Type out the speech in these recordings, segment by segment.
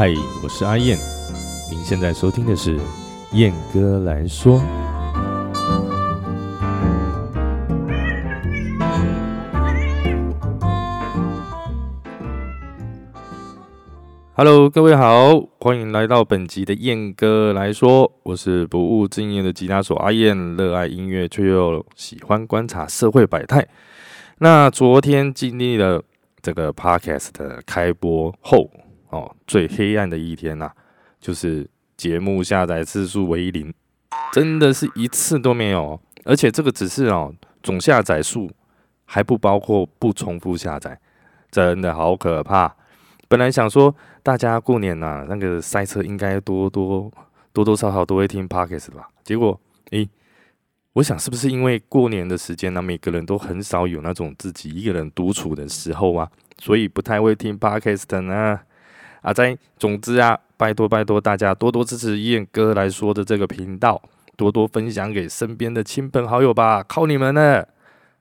嗨，我是阿燕，您现在收听的是燕哥来说。Hello，各位好，欢迎来到本集的燕哥来说。我是不务正业的吉他手阿燕，热爱音乐却又喜欢观察社会百态。那昨天经历了这个 Podcast 的开播后，哦，最黑暗的一天呐，就是节目下载次数为零，真的是一次都没有。而且这个只是哦总下载数，还不包括不重复下载，真的好可怕。本来想说。大家过年呐，那个塞车应该多多多多少少都会听 podcast 吧？结果，诶，我想是不是因为过年的时间呢，每个人都很少有那种自己一个人独处的时候啊，所以不太会听 podcast 呢？在总之啊，拜托拜托大家多多支持燕哥来说的这个频道，多多分享给身边的亲朋好友吧，靠你们了！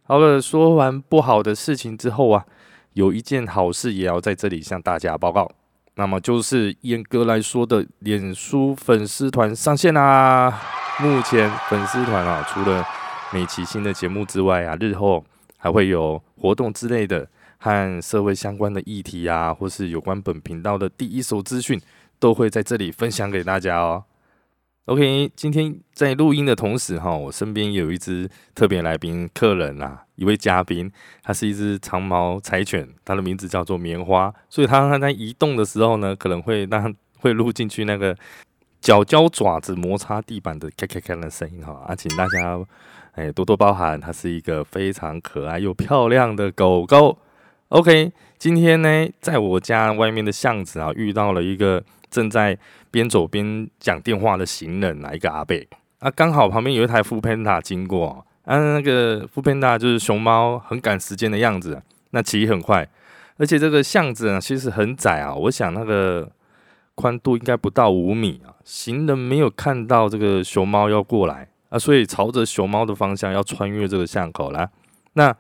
好了，说完不好的事情之后啊，有一件好事也要在这里向大家报告。那么就是燕哥来说的，脸书粉丝团上线啦。目前粉丝团啊，除了每期新的节目之外啊，日后还会有活动之类的，和社会相关的议题啊，或是有关本频道的第一手资讯，都会在这里分享给大家哦。OK，今天在录音的同时哈，我身边有一只特别来宾客人啊，一位嘉宾，它是一只长毛柴犬，它的名字叫做棉花，所以它它在移动的时候呢，可能会让会录进去那个脚脚爪子摩擦地板的咔咔咔的声音哈，啊，请大家哎多多包涵，它是一个非常可爱又漂亮的狗狗。OK，今天呢，在我家外面的巷子啊，遇到了一个。正在边走边讲电话的行人啊，一个阿贝啊，刚好旁边有一台副偏大经过啊，那个副偏大就是熊猫，很赶时间的样子，那骑很快，而且这个巷子呢其实很窄啊，我想那个宽度应该不到五米啊，行人没有看到这个熊猫要过来。啊，所以朝着熊猫的方向要穿越这个巷口啦，那。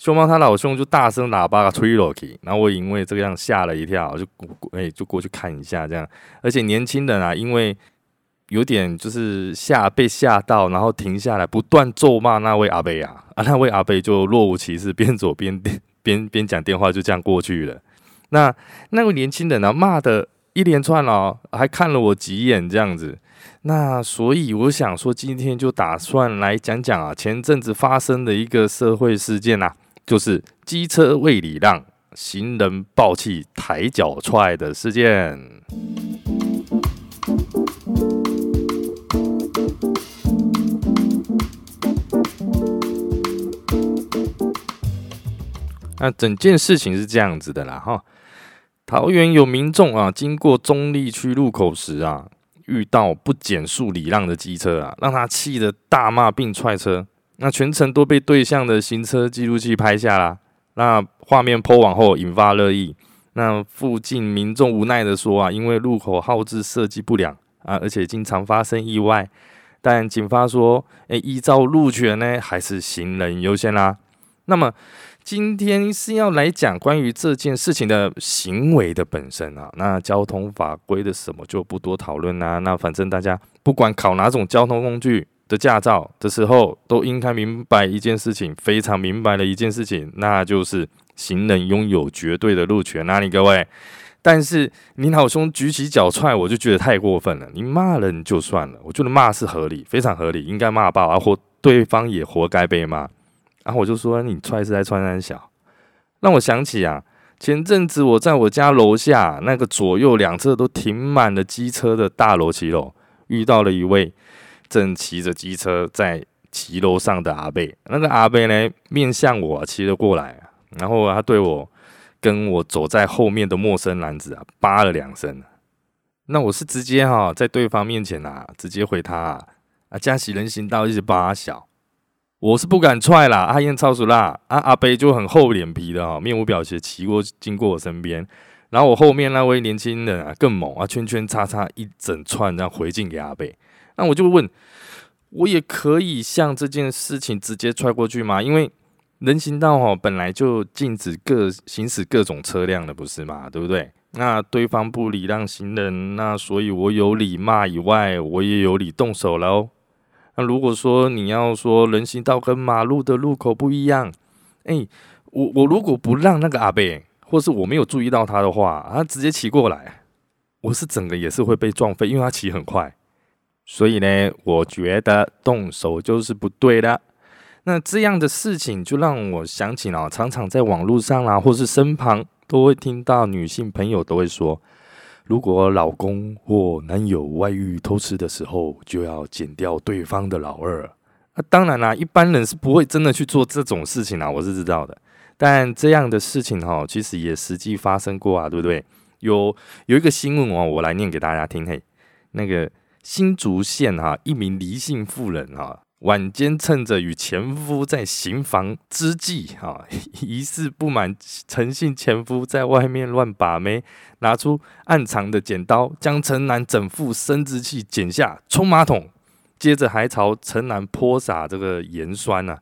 熊猫他老兄就大声喇叭吹落去，然后我因为这个样吓了一跳，就哎就过去看一下这样。而且年轻人啊，因为有点就是吓被吓到，然后停下来不断咒骂那位阿贝啊，啊那位阿贝就若无其事，边走边边边讲电话，就这样过去了。那那位年轻人呢，骂的一连串哦，还看了我几眼这样子。那所以我想说，今天就打算来讲讲啊，前阵子发生的一个社会事件呐。就是机车未礼让，行人暴气抬脚踹的事件。那整件事情是这样子的啦，哈，桃园有民众啊，经过中立区路口时啊，遇到不减速礼让的机车啊，让他气得大骂并踹车。那全程都被对向的行车记录器拍下啦。那画面抛往后引发热议。那附近民众无奈的说啊，因为路口号志设计不良啊，而且经常发生意外。但警方说，诶，依照路权呢，还是行人优先啦。那么今天是要来讲关于这件事情的行为的本身啊。那交通法规的什么就不多讨论啦。那反正大家不管考哪种交通工具。的驾照的时候，都应该明白一件事情，非常明白的一件事情，那就是行人拥有绝对的路权。那你各位，但是你老兄举起脚踹，我就觉得太过分了。你骂人就算了，我觉得骂是合理，非常合理，应该骂爆啊，或对方也活该被骂。然后我就说你踹是在穿山小，让我想起啊，前阵子我在我家楼下那个左右两侧都停满了机车的大楼骑楼，遇到了一位。正骑着机车在骑楼上的阿贝，那个阿贝呢，面向我骑了过来，然后他对我跟我走在后面的陌生男子啊，叭了两声。那我是直接哈在对方面前啊，直接回他啊啊，加喜人行道一直扒小，我是不敢踹啦，阿燕超熟啦，啊阿贝就很厚脸皮的哈，面无表情骑过经过我身边，然后我后面那位年轻人啊更猛啊，圈圈叉叉一整串这样回敬给阿贝。那我就问，我也可以向这件事情直接踹过去吗？因为人行道哈本来就禁止各行驶各种车辆的，不是嘛？对不对？那对方不礼让行人，那所以我有理骂以外，我也有理动手喽。那如果说你要说人行道跟马路的路口不一样，哎，我我如果不让那个阿伯，或是我没有注意到他的话，他直接骑过来，我是整个也是会被撞飞，因为他骑很快。所以呢，我觉得动手就是不对的。那这样的事情就让我想起了，常常在网络上啦，或是身旁都会听到女性朋友都会说，如果老公或男友外遇偷吃的时候，就要剪掉对方的老二。那当然啦，一般人是不会真的去做这种事情啦，我是知道的。但这样的事情哈，其实也实际发生过啊，对不对？有有一个新闻哦，我来念给大家听。嘿，那个新竹县哈，一名离姓妇人哈。晚间趁着与前夫在行房之际，哈，疑似不满陈姓前夫在外面乱把妹，拿出暗藏的剪刀，将陈男整副生殖器剪下冲马桶，接着还朝陈男泼洒这个盐酸呐。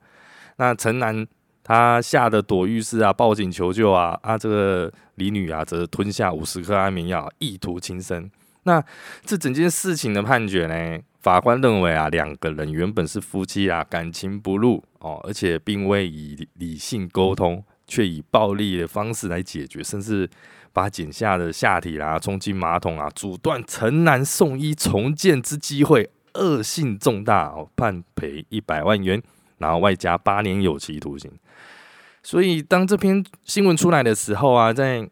那陈男他吓得躲浴室啊，报警求救啊，啊，这个李女啊则吞下五十颗安眠药，意图轻生。那这整件事情的判决呢？法官认为啊，两个人原本是夫妻啊，感情不睦哦，而且并未以理性沟通，却以暴力的方式来解决，甚至把剪下的下体啦冲进马桶啊，阻断陈南送医重建之机会，恶性重大哦，判赔一百万元，然后外加八年有期徒刑。所以当这篇新闻出来的时候啊，在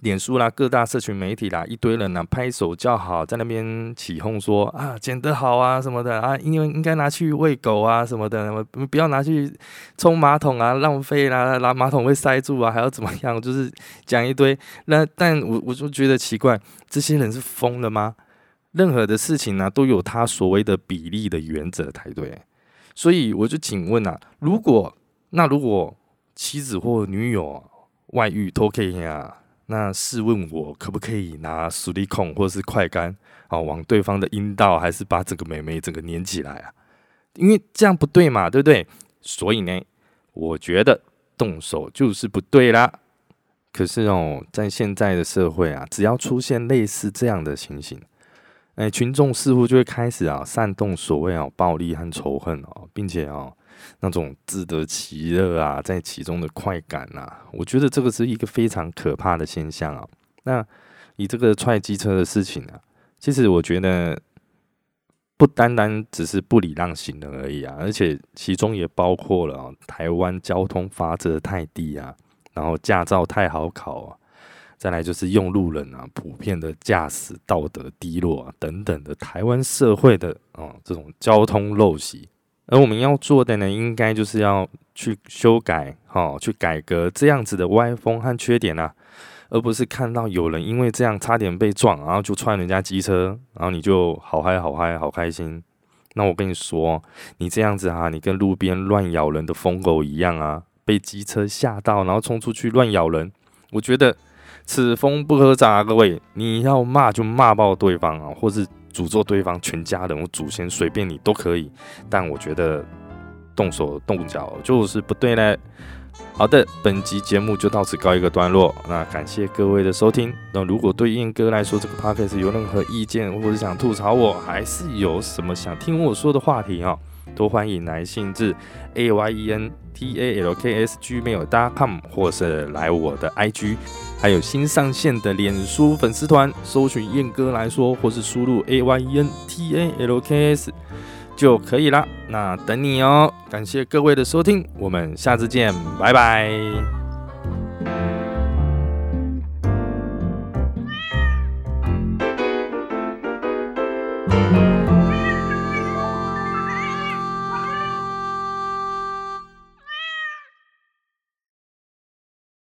脸书啦，各大社群媒体啦，一堆人呐拍手叫好，在那边起哄说啊，剪得好啊什么的啊，因为应该拿去喂狗啊什么的，不要拿去冲马桶啊，浪费啦，拿马桶会塞住啊，还要怎么样？就是讲一堆。那但我我就觉得奇怪，这些人是疯了吗？任何的事情呢，都有他所谓的比例的原则才对。所以我就请问啊，如果那如果妻子或女友外遇偷 K 呀？那试问我可不可以拿实力控或是快干啊，往对方的阴道，还是把整个美眉整个粘起来啊？因为这样不对嘛，对不对？所以呢，我觉得动手就是不对啦。可是哦，在现在的社会啊，只要出现类似这样的情形，哎，群众似乎就会开始啊煽动所谓啊暴力和仇恨哦，并且哦。那种自得其乐啊，在其中的快感啊，我觉得这个是一个非常可怕的现象啊。那以这个踹机车的事情啊，其实我觉得不单单只是不礼让行人而已啊，而且其中也包括了台湾交通法则太低啊，然后驾照太好考啊，再来就是用路人啊，普遍的驾驶道德低落啊，等等的台湾社会的啊这种交通陋习。而我们要做的呢，应该就是要去修改，哈，去改革这样子的歪风和缺点啊，而不是看到有人因为这样差点被撞，然后就踹人家机车，然后你就好嗨好嗨好开心。那我跟你说，你这样子哈，你跟路边乱咬人的疯狗一样啊，被机车吓到，然后冲出去乱咬人。我觉得此风不可长啊，各位，你要骂就骂爆对方啊，或是。诅咒对方全家人，我祖先随便你都可以，但我觉得动手动脚就是不对嘞。好的，本集节目就到此告一个段落。那感谢各位的收听。那如果对燕哥来说这个 podcast 有任何意见，或者想吐槽我，还是有什么想听我说的话题啊，都欢迎来信至 a y e n t a l k s gmail.com，或是来我的 IG。还有新上线的脸书粉丝团，搜寻燕哥来说，或是输入 A Y E N T A L K S 就可以啦。那等你哦，感谢各位的收听，我们下次见，拜拜。